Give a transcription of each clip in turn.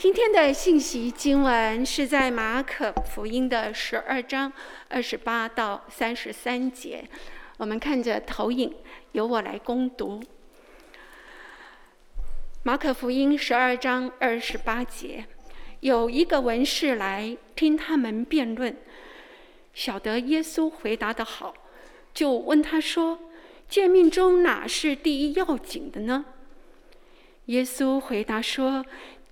今天的信息经文是在马可福音的十二章二十八到三十三节。我们看着投影，由我来攻读。马可福音十二章二十八节，有一个文士来听他们辩论，晓得耶稣回答得好，就问他说：“诫命中哪是第一要紧的呢？”耶稣回答说。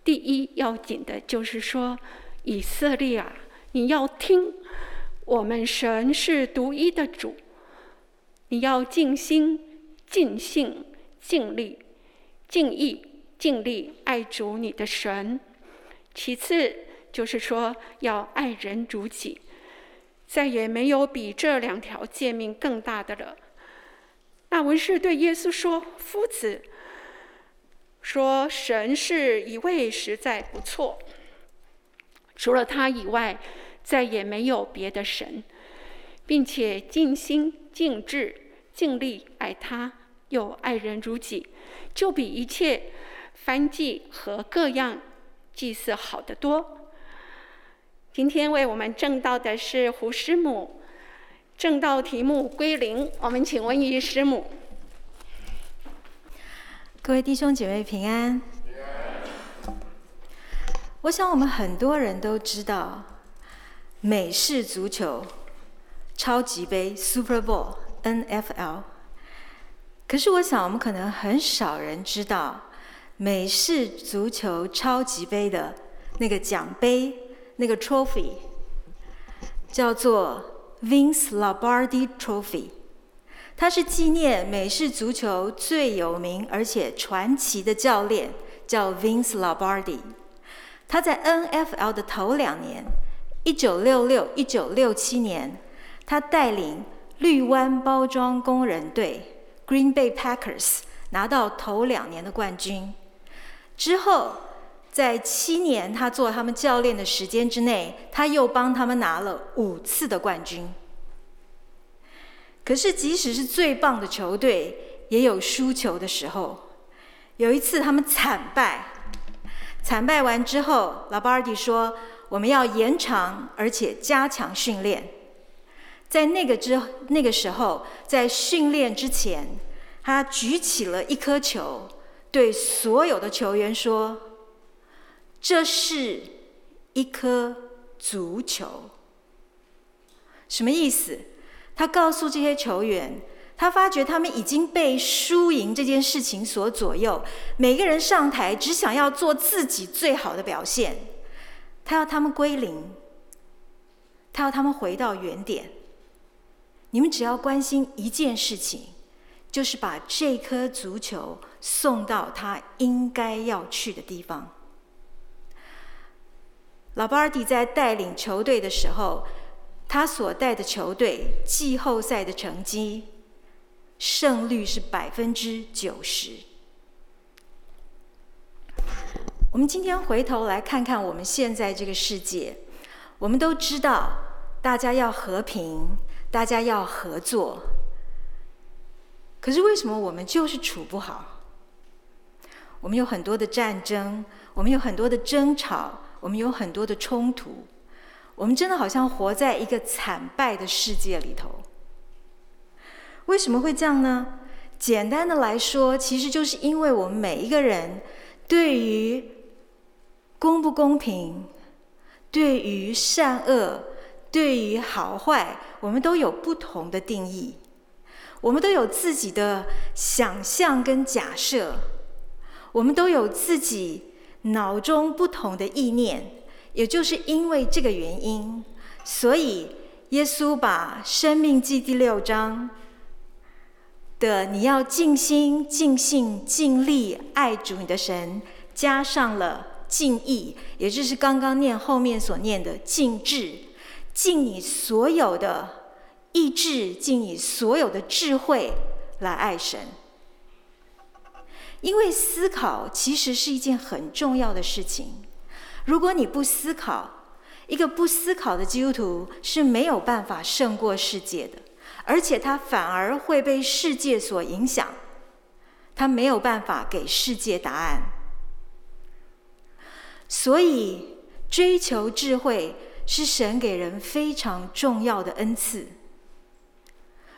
第一要紧的就是说，以色列啊，你要听，我们神是独一的主，你要尽心、尽性、尽力、尽意、尽力爱主你的神。其次就是说，要爱人如己，再也没有比这两条诫命更大的了。那文士对耶稣说：“夫子。”说神是一位，实在不错。除了他以外，再也没有别的神，并且尽心、尽智、尽力爱他，又爱人如己，就比一切燔祭和各样祭祀好得多。今天为我们证道的是胡师母，证道题目归零。我们请文仪师母。各位弟兄姐妹平安。我想我们很多人都知道，美式足球超级杯 Super Bowl NFL。可是我想我们可能很少人知道，美式足球超级杯的那个奖杯，那个 trophy 叫做 Vince Lombardi Trophy。他是纪念美式足球最有名而且传奇的教练，叫 Vince Lombardi。他在 NFL 的头两年，一九六六、一九六七年，他带领绿湾包装工人队 （Green Bay Packers） 拿到头两年的冠军。之后，在七年他做他们教练的时间之内，他又帮他们拿了五次的冠军。可是，即使是最棒的球队，也有输球的时候。有一次，他们惨败，惨败完之后，老巴尔迪说：“我们要延长，而且加强训练。”在那个之那个时候，在训练之前，他举起了一颗球，对所有的球员说：“这是一颗足球。”什么意思？他告诉这些球员，他发觉他们已经被输赢这件事情所左右，每个人上台只想要做自己最好的表现。他要他们归零，他要他们回到原点。你们只要关心一件事情，就是把这颗足球送到他应该要去的地方。老巴尔迪在带领球队的时候。他所带的球队季后赛的成绩胜率是百分之九十。我们今天回头来看看我们现在这个世界，我们都知道大家要和平，大家要合作。可是为什么我们就是处不好？我们有很多的战争，我们有很多的争吵，我们有很多的冲突。我们真的好像活在一个惨败的世界里头。为什么会这样呢？简单的来说，其实就是因为我们每一个人对于公不公平、对于善恶、对于好坏，我们都有不同的定义。我们都有自己的想象跟假设，我们都有自己脑中不同的意念。也就是因为这个原因，所以耶稣把《生命记》第六章的“你要尽心、尽性、尽力爱主你的神”加上了“尽意”，也就是刚刚念后面所念的“尽智”，尽你所有的意志，尽你所有的智慧来爱神。因为思考其实是一件很重要的事情。如果你不思考，一个不思考的基督徒是没有办法胜过世界的，而且他反而会被世界所影响，他没有办法给世界答案。所以追求智慧是神给人非常重要的恩赐。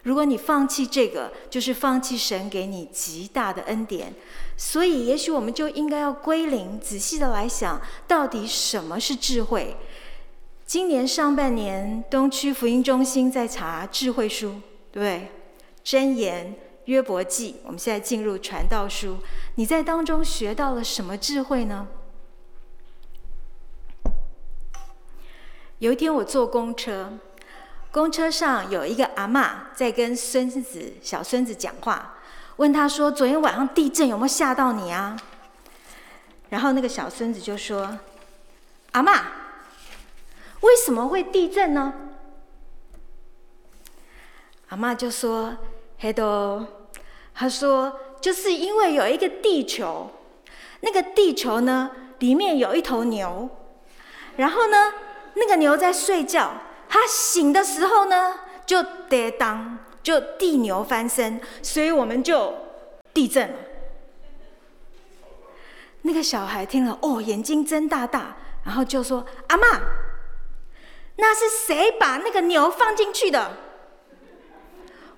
如果你放弃这个，就是放弃神给你极大的恩典。所以，也许我们就应该要归零，仔细的来想，到底什么是智慧？今年上半年，东区福音中心在查智慧书，对不对？箴言、约伯记，我们现在进入传道书。你在当中学到了什么智慧呢？有一天，我坐公车。公车上有一个阿嬷在跟孙子、小孙子讲话，问他说：“昨天晚上地震有没有吓到你啊？”然后那个小孙子就说：“阿嬷，为什么会地震呢？”阿嬷就说：“嘿多，他说就是因为有一个地球，那个地球呢里面有一头牛，然后呢那个牛在睡觉。”他醒的时候呢，就跌当，就地牛翻身，所以我们就地震了。那个小孩听了，哦，眼睛睁大大，然后就说：“阿嬷，那是谁把那个牛放进去的？”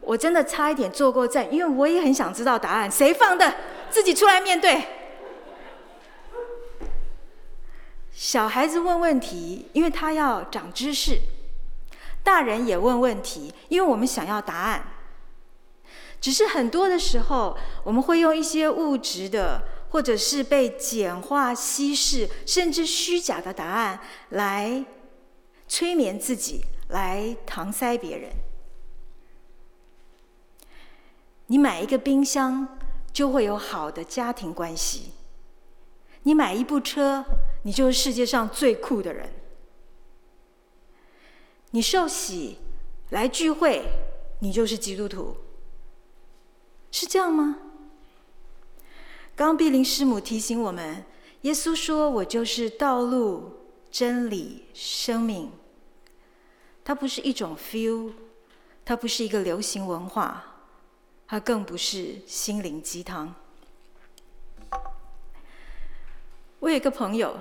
我真的差一点坐过站，因为我也很想知道答案，谁放的？自己出来面对。小孩子问问题，因为他要长知识。大人也问问题，因为我们想要答案。只是很多的时候，我们会用一些物质的，或者是被简化、稀释，甚至虚假的答案来催眠自己，来搪塞别人。你买一个冰箱，就会有好的家庭关系；你买一部车，你就是世界上最酷的人。你受洗来聚会，你就是基督徒，是这样吗？刚刚碧玲师母提醒我们，耶稣说：“我就是道路、真理、生命。”它不是一种 feel，它不是一个流行文化，它更不是心灵鸡汤。我有一个朋友，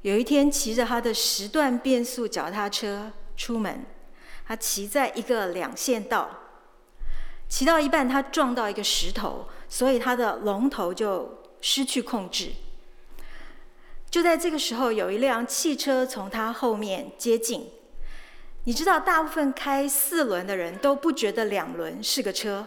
有一天骑着他的十段变速脚踏车。出门，他骑在一个两线道，骑到一半，他撞到一个石头，所以他的龙头就失去控制。就在这个时候，有一辆汽车从他后面接近。你知道，大部分开四轮的人都不觉得两轮是个车，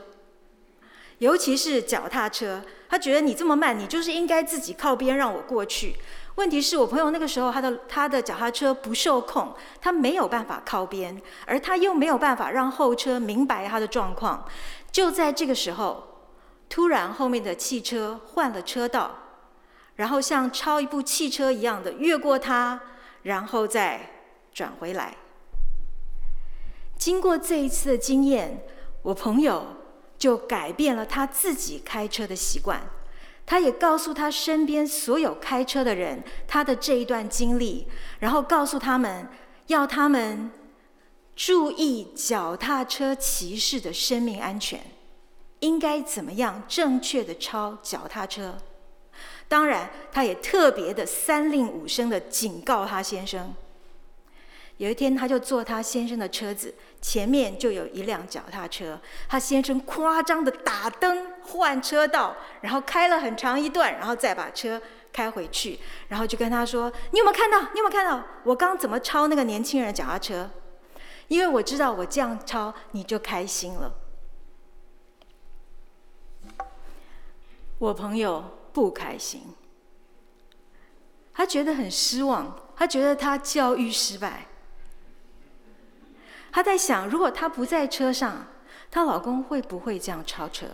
尤其是脚踏车，他觉得你这么慢，你就是应该自己靠边让我过去。问题是我朋友那个时候，他的他的脚踏车不受控，他没有办法靠边，而他又没有办法让后车明白他的状况。就在这个时候，突然后面的汽车换了车道，然后像超一部汽车一样的越过他，然后再转回来。经过这一次的经验，我朋友就改变了他自己开车的习惯。他也告诉他身边所有开车的人他的这一段经历，然后告诉他们要他们注意脚踏车骑士的生命安全，应该怎么样正确的超脚踏车。当然，他也特别的三令五申的警告他先生。有一天，他就坐他先生的车子，前面就有一辆脚踏车。他先生夸张的打灯换车道，然后开了很长一段，然后再把车开回去，然后就跟他说：“你有没有看到？你有没有看到我刚怎么超那个年轻人的脚踏车？因为我知道我这样超你就开心了。”我朋友不开心，他觉得很失望，他觉得他教育失败。她在想，如果她不在车上，她老公会不会这样超车？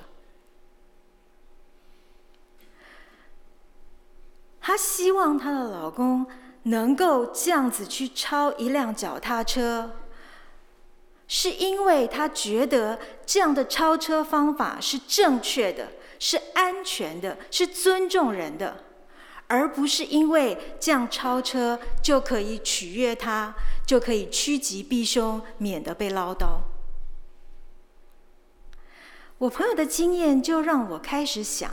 她希望她的老公能够这样子去超一辆脚踏车，是因为她觉得这样的超车方法是正确的，是安全的，是尊重人的。而不是因为这样超车就可以取悦他，就可以趋吉避凶，免得被唠叨。我朋友的经验就让我开始想：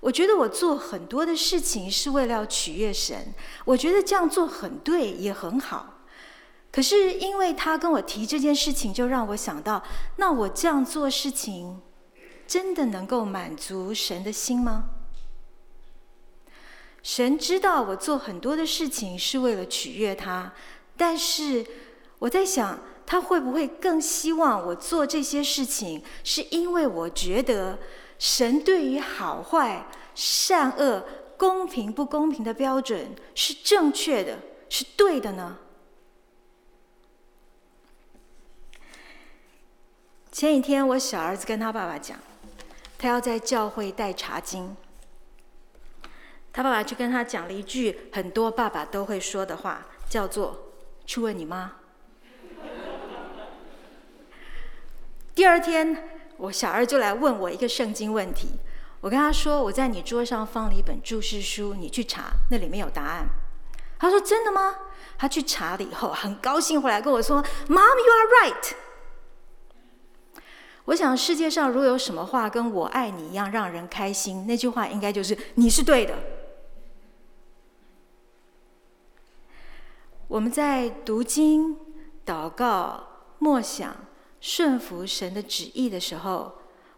我觉得我做很多的事情是为了要取悦神，我觉得这样做很对，也很好。可是因为他跟我提这件事情，就让我想到，那我这样做事情，真的能够满足神的心吗？神知道我做很多的事情是为了取悦他，但是我在想，他会不会更希望我做这些事情，是因为我觉得神对于好坏、善恶、公平不公平的标准是正确的，是对的呢？前几天，我小儿子跟他爸爸讲，他要在教会带查经。他爸爸就跟他讲了一句很多爸爸都会说的话，叫做“去问你妈”。第二天，我小儿就来问我一个圣经问题。我跟他说：“我在你桌上放了一本注释书，你去查，那里面有答案。”他说：“真的吗？”他去查了以后，很高兴回来跟我说：“Mom, you are right。”我想，世界上如果有什么话跟我爱你一样让人开心，那句话应该就是“你是对的”。我们在读经、祷告、默想、顺服神的旨意的时候，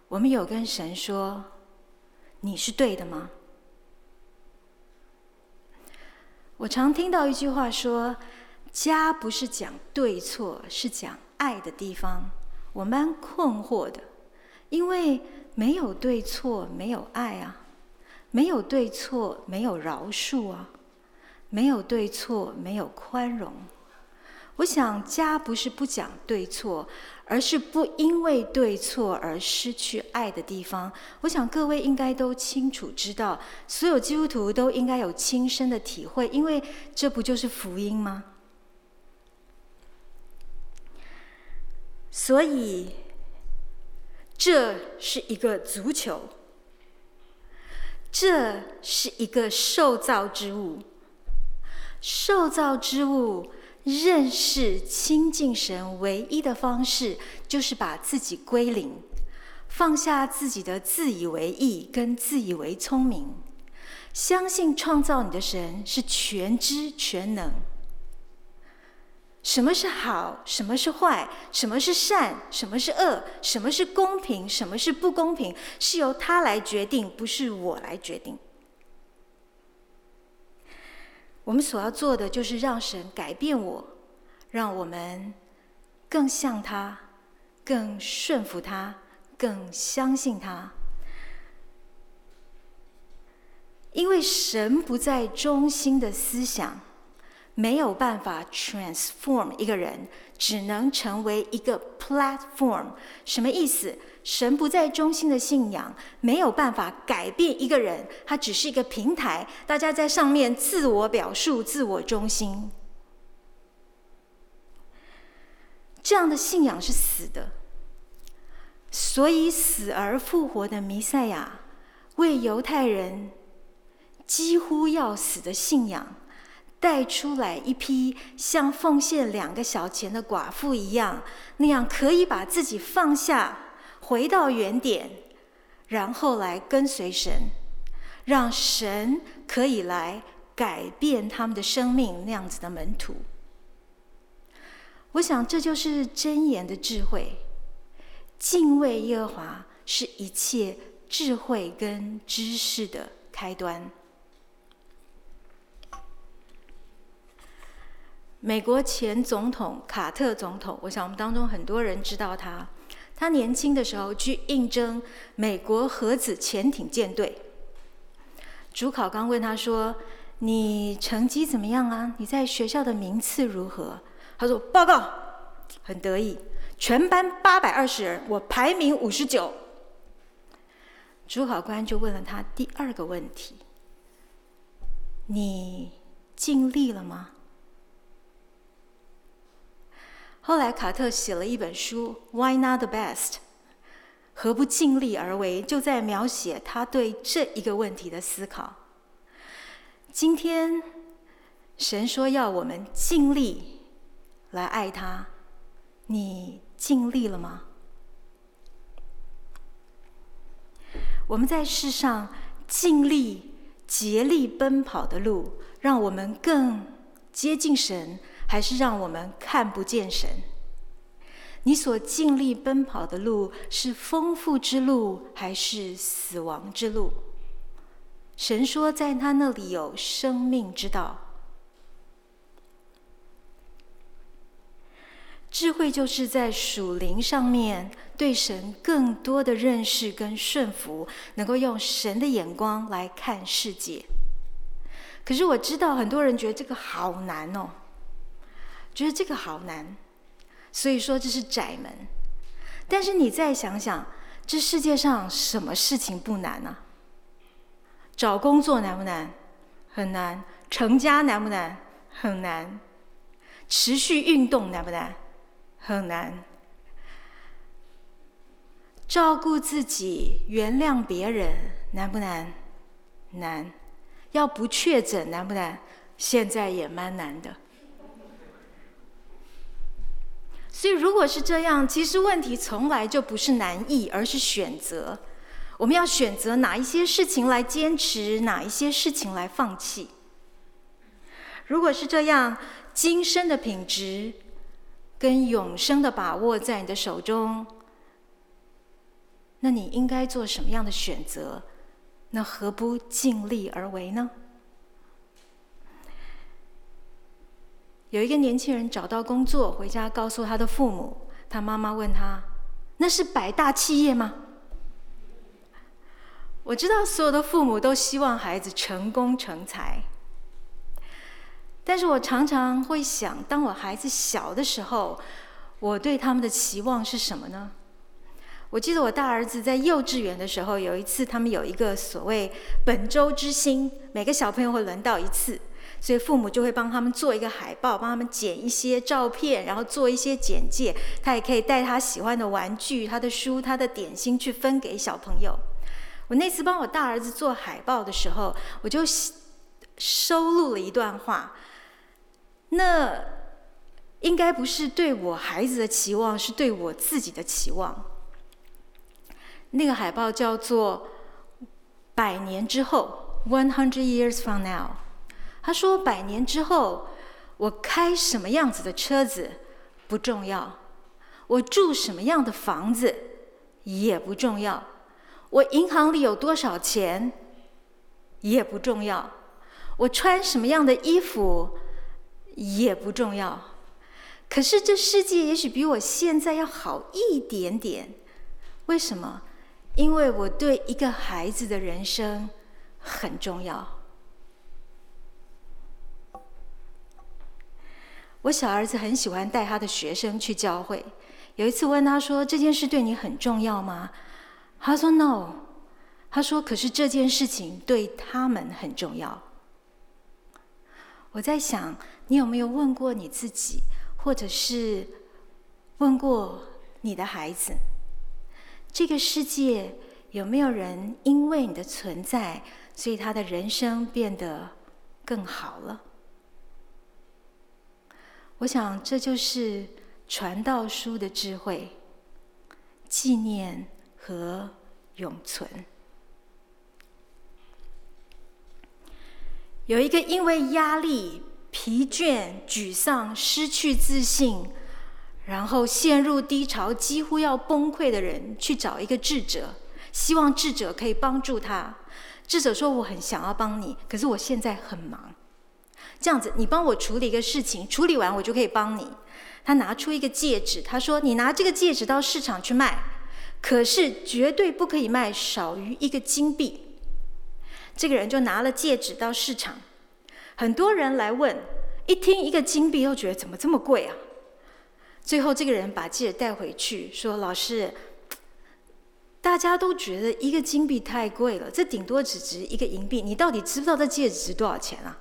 我们有跟神说：“你是对的吗？”我常听到一句话说：“家不是讲对错，是讲爱的地方。”我蛮困惑的，因为没有对错，没有爱啊；没有对错，没有饶恕啊；没有对错，没有宽容。我想家不是不讲对错，而是不因为对错而失去爱的地方。我想各位应该都清楚知道，所有基督徒都应该有亲身的体会，因为这不就是福音吗？所以，这是一个足球，这是一个受造之物。受造之物认识亲近神唯一的方式，就是把自己归零，放下自己的自以为意跟自以为聪明，相信创造你的神是全知全能。什么是好？什么是坏？什么是善？什么是恶？什么是公平？什么是不公平？是由他来决定，不是我来决定。我们所要做的，就是让神改变我，让我们更像他，更顺服他，更相信他。因为神不在中心的思想。没有办法 transform 一个人，只能成为一个 platform。什么意思？神不在中心的信仰没有办法改变一个人，它只是一个平台，大家在上面自我表述、自我中心。这样的信仰是死的，所以死而复活的弥赛亚为犹太人几乎要死的信仰。带出来一批像奉献两个小钱的寡妇一样，那样可以把自己放下，回到原点，然后来跟随神，让神可以来改变他们的生命那样子的门徒。我想这就是箴言的智慧，敬畏耶和华是一切智慧跟知识的开端。美国前总统卡特总统，我想我们当中很多人知道他。他年轻的时候去应征美国核子潜艇舰队，主考官问他说：“你成绩怎么样啊？你在学校的名次如何？”他说：“报告，很得意，全班八百二十人，我排名五十九。”主考官就问了他第二个问题：“你尽力了吗？”后来，卡特写了一本书《Why Not the Best》，何不尽力而为？就在描写他对这一个问题的思考。今天，神说要我们尽力来爱他，你尽力了吗？我们在世上尽力、竭力奔跑的路，让我们更接近神，还是让我们看不见神？你所尽力奔跑的路是丰富之路，还是死亡之路？神说，在他那里有生命之道。智慧就是在属灵上面对神更多的认识跟顺服，能够用神的眼光来看世界。可是我知道很多人觉得这个好难哦，觉得这个好难，所以说这是窄门。但是你再想想，这世界上什么事情不难呢？找工作难不难？很难。成家难不难？很难。持续运动难不难？很难。照顾自己、原谅别人难不难？难。要不确诊难不难？现在也蛮难的。所以，如果是这样，其实问题从来就不是难易，而是选择。我们要选择哪一些事情来坚持，哪一些事情来放弃。如果是这样，今生的品质跟永生的把握在你的手中，那你应该做什么样的选择？那何不尽力而为呢？有一个年轻人找到工作，回家告诉他的父母，他妈妈问他：“那是百大企业吗？”我知道所有的父母都希望孩子成功成才，但是我常常会想，当我孩子小的时候，我对他们的期望是什么呢？我记得我大儿子在幼稚园的时候，有一次他们有一个所谓本周之星，每个小朋友会轮到一次，所以父母就会帮他们做一个海报，帮他们剪一些照片，然后做一些简介。他也可以带他喜欢的玩具、他的书、他的点心去分给小朋友。我那次帮我大儿子做海报的时候，我就收录了一段话。那应该不是对我孩子的期望，是对我自己的期望。那个海报叫做“百年之后 ”（One Hundred Years from Now）。他说：“百年之后，我开什么样子的车子不重要，我住什么样的房子也不重要，我银行里有多少钱也不重要，我穿什么样的衣服也不重要。可是这世界也许比我现在要好一点点，为什么？”因为我对一个孩子的人生很重要。我小儿子很喜欢带他的学生去教会。有一次问他说：“这件事对你很重要吗？”他说：“No。”他说：“可是这件事情对他们很重要。”我在想，你有没有问过你自己，或者是问过你的孩子？这个世界有没有人因为你的存在，所以他的人生变得更好了？我想这就是传道书的智慧，纪念和永存。有一个因为压力、疲倦、沮丧、失去自信。然后陷入低潮，几乎要崩溃的人，去找一个智者，希望智者可以帮助他。智者说：“我很想要帮你，可是我现在很忙。这样子，你帮我处理一个事情，处理完我就可以帮你。”他拿出一个戒指，他说：“你拿这个戒指到市场去卖，可是绝对不可以卖少于一个金币。”这个人就拿了戒指到市场，很多人来问，一听一个金币，又觉得怎么这么贵啊？最后，这个人把戒指带回去，说：“老师，大家都觉得一个金币太贵了，这顶多只值一个银币。你到底知不知道这戒指值多少钱啊？”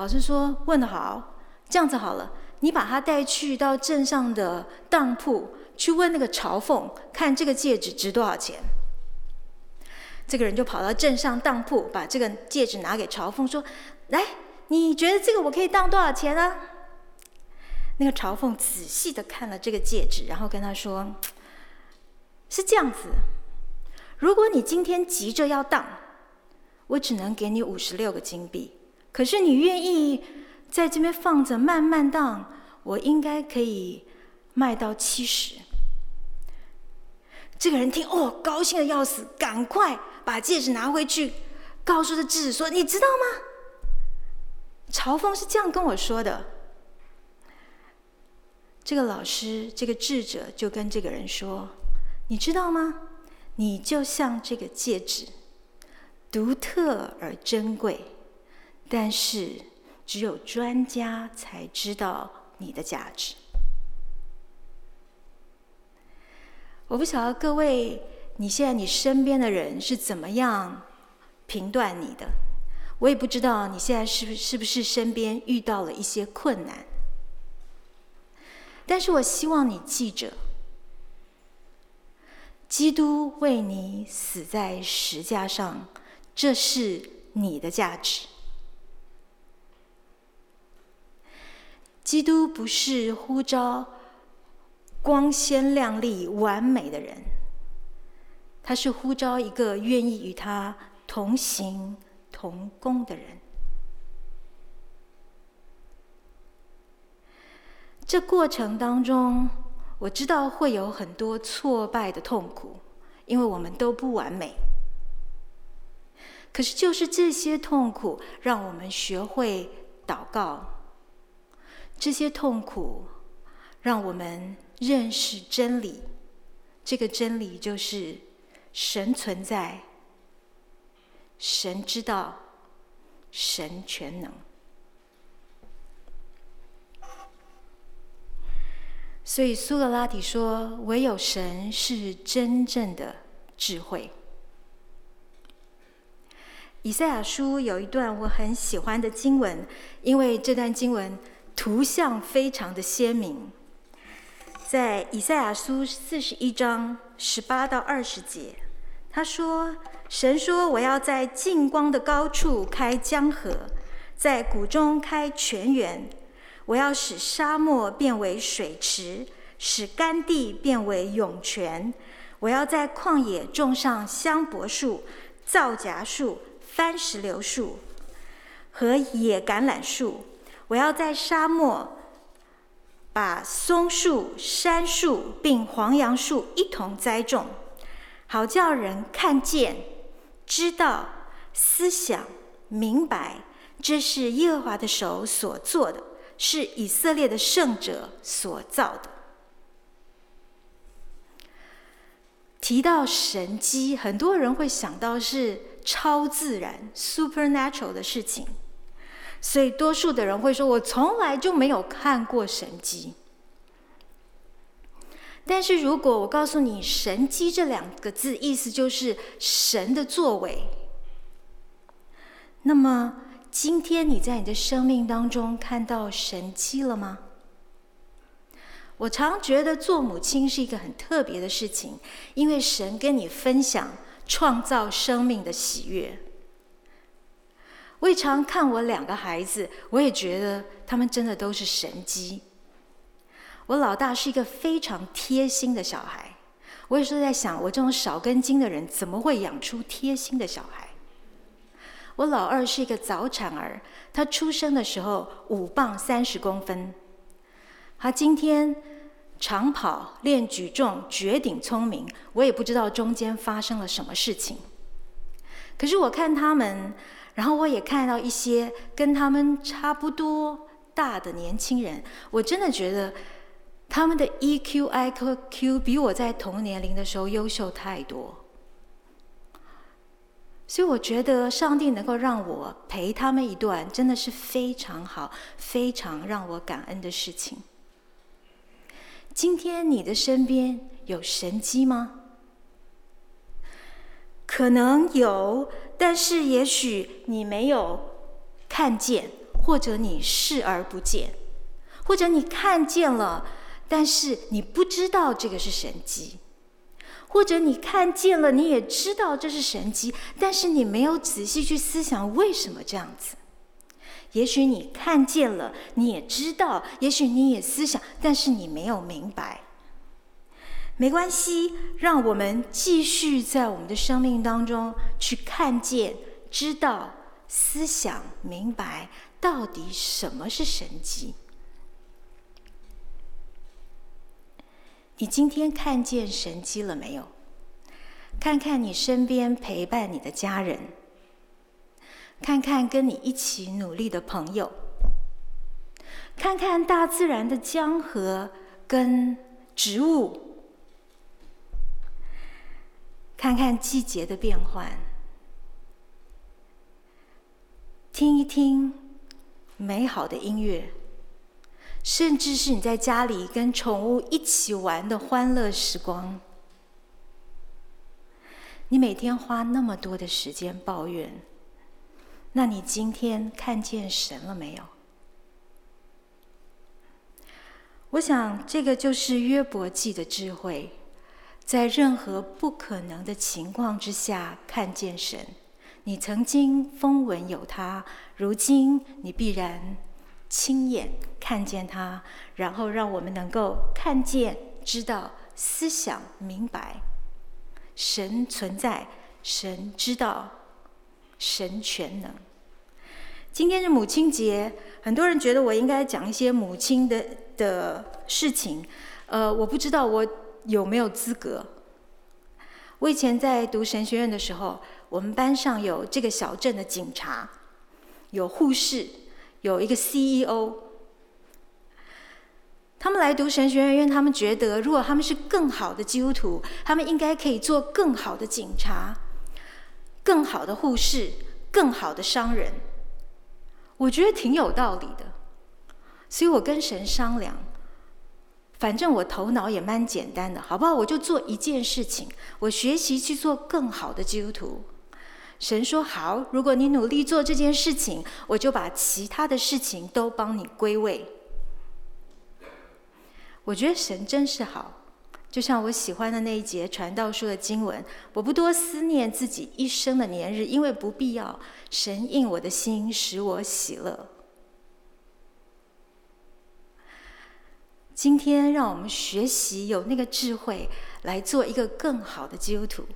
老师说：“问得好，这样子好了，你把他带去到镇上的当铺去问那个朝凤，看这个戒指值多少钱。”这个人就跑到镇上当铺，把这个戒指拿给朝凤，说：“来，你觉得这个我可以当多少钱啊？”那个朝凤仔细的看了这个戒指，然后跟他说：“是这样子，如果你今天急着要当，我只能给你五十六个金币。可是你愿意在这边放着慢慢荡，我应该可以卖到七十。这个人听哦，高兴的要死，赶快把戒指拿回去，告诉这智者说：“你知道吗？朝奉是这样跟我说的。”这个老师，这个智者就跟这个人说：“你知道吗？你就像这个戒指，独特而珍贵，但是只有专家才知道你的价值。”我不晓得各位，你现在你身边的人是怎么样评断你的？我也不知道你现在是不是不是身边遇到了一些困难。但是我希望你记着，基督为你死在十架上，这是你的价值。基督不是呼召。光鲜亮丽、完美的人，他是呼召一个愿意与他同行同工的人。这过程当中，我知道会有很多挫败的痛苦，因为我们都不完美。可是，就是这些痛苦，让我们学会祷告。这些痛苦，让我们。认识真理，这个真理就是神存在，神知道，神全能。所以苏格拉底说：“唯有神是真正的智慧。”以赛亚书有一段我很喜欢的经文，因为这段经文图像非常的鲜明。在以赛亚书四十一章十八到二十节，他说：“神说，我要在净光的高处开江河，在谷中开泉源。我要使沙漠变为水池，使干地变为涌泉。我要在旷野种上香柏树、皂荚树、番石榴树和野橄榄树。我要在沙漠。”把松树、杉树并黄杨树一同栽种，好叫人看见、知道、思想、明白，这是耶和华的手所做的，是以色列的圣者所造的。提到神迹，很多人会想到是超自然 （supernatural） 的事情。所以，多数的人会说：“我从来就没有看过神迹。”但是，如果我告诉你“神迹”这两个字，意思就是神的作为，那么今天你在你的生命当中看到神迹了吗？我常觉得做母亲是一个很特别的事情，因为神跟你分享创造生命的喜悦。我也常看我两个孩子，我也觉得他们真的都是神机。我老大是一个非常贴心的小孩，我也是在想，我这种少根筋的人怎么会养出贴心的小孩？我老二是一个早产儿，他出生的时候五磅三十公分，他今天长跑练举重，绝顶聪明，我也不知道中间发生了什么事情。可是我看他们。然后我也看到一些跟他们差不多大的年轻人，我真的觉得他们的 EQ、IQ、Q 比我在同年龄的时候优秀太多。所以我觉得上帝能够让我陪他们一段，真的是非常好、非常让我感恩的事情。今天你的身边有神机吗？可能有。但是，也许你没有看见，或者你视而不见，或者你看见了，但是你不知道这个是神迹；或者你看见了，你也知道这是神迹，但是你没有仔细去思想为什么这样子。也许你看见了，你也知道，也许你也思想，但是你没有明白。没关系，让我们继续在我们的生命当中去看见、知道、思想、明白，到底什么是神迹。你今天看见神迹了没有？看看你身边陪伴你的家人，看看跟你一起努力的朋友，看看大自然的江河跟植物，看看季节的变换，听一听美好的音乐，甚至是你在家里跟宠物一起玩的欢乐时光。你每天花那么多的时间抱怨，那你今天看见神了没有？我想，这个就是约伯记的智慧，在任何不可能的情况之下看见神。你曾经风闻有他，如今你必然亲眼看见他，然后让我们能够看见、知道、思想、明白。神存在，神知道，神全能。今天是母亲节，很多人觉得我应该讲一些母亲的的事情。呃，我不知道我有没有资格。我以前在读神学院的时候，我们班上有这个小镇的警察，有护士，有一个 CEO。他们来读神学院，因为他们觉得，如果他们是更好的基督徒，他们应该可以做更好的警察、更好的护士、更好的商人。我觉得挺有道理的，所以我跟神商量，反正我头脑也蛮简单的，好不好？我就做一件事情，我学习去做更好的基督徒。神说好，如果你努力做这件事情，我就把其他的事情都帮你归位。我觉得神真是好，就像我喜欢的那一节传道书的经文，我不多思念自己一生的年日，因为不必要。神应我的心，使我喜乐。今天让我们学习有那个智慧，来做一个更好的基督徒。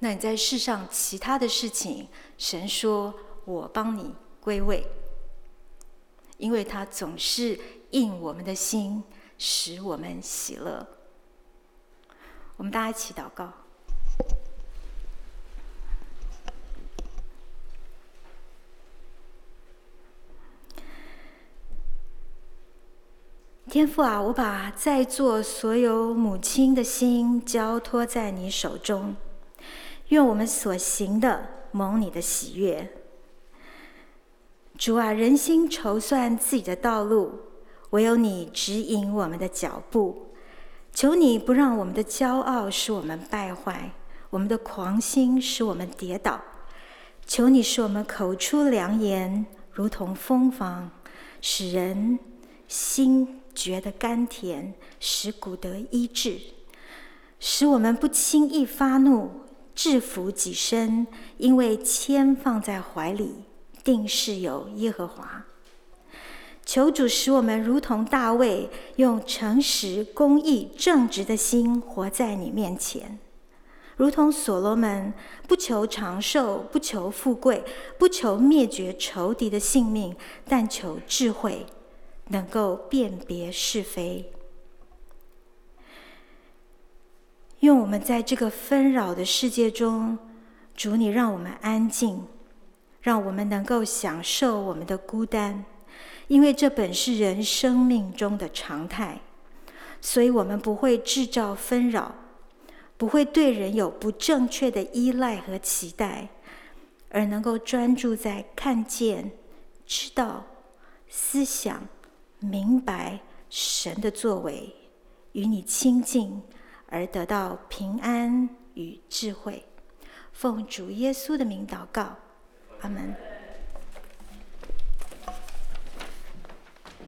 那你在世上其他的事情，神说我帮你归位，因为他总是。应我们的心，使我们喜乐。我们大家一起祷告。天父啊，我把在座所有母亲的心交托在你手中，愿我们所行的蒙你的喜悦。主啊，人心筹算自己的道路。唯有你指引我们的脚步，求你不让我们的骄傲使我们败坏，我们的狂心使我们跌倒。求你使我们口出良言，如同蜂房，使人心觉得甘甜，使骨得医治，使我们不轻易发怒，制服己身，因为谦放在怀里，定是有耶和华。求主使我们如同大卫，用诚实、公义、正直的心活在你面前；如同所罗门，不求长寿，不求富贵，不求灭绝仇敌的性命，但求智慧，能够辨别是非。愿我们在这个纷扰的世界中，主你让我们安静，让我们能够享受我们的孤单。因为这本是人生命中的常态，所以我们不会制造纷扰，不会对人有不正确的依赖和期待，而能够专注在看见、知道、思想、明白神的作为，与你亲近，而得到平安与智慧。奉主耶稣的名祷告，阿门。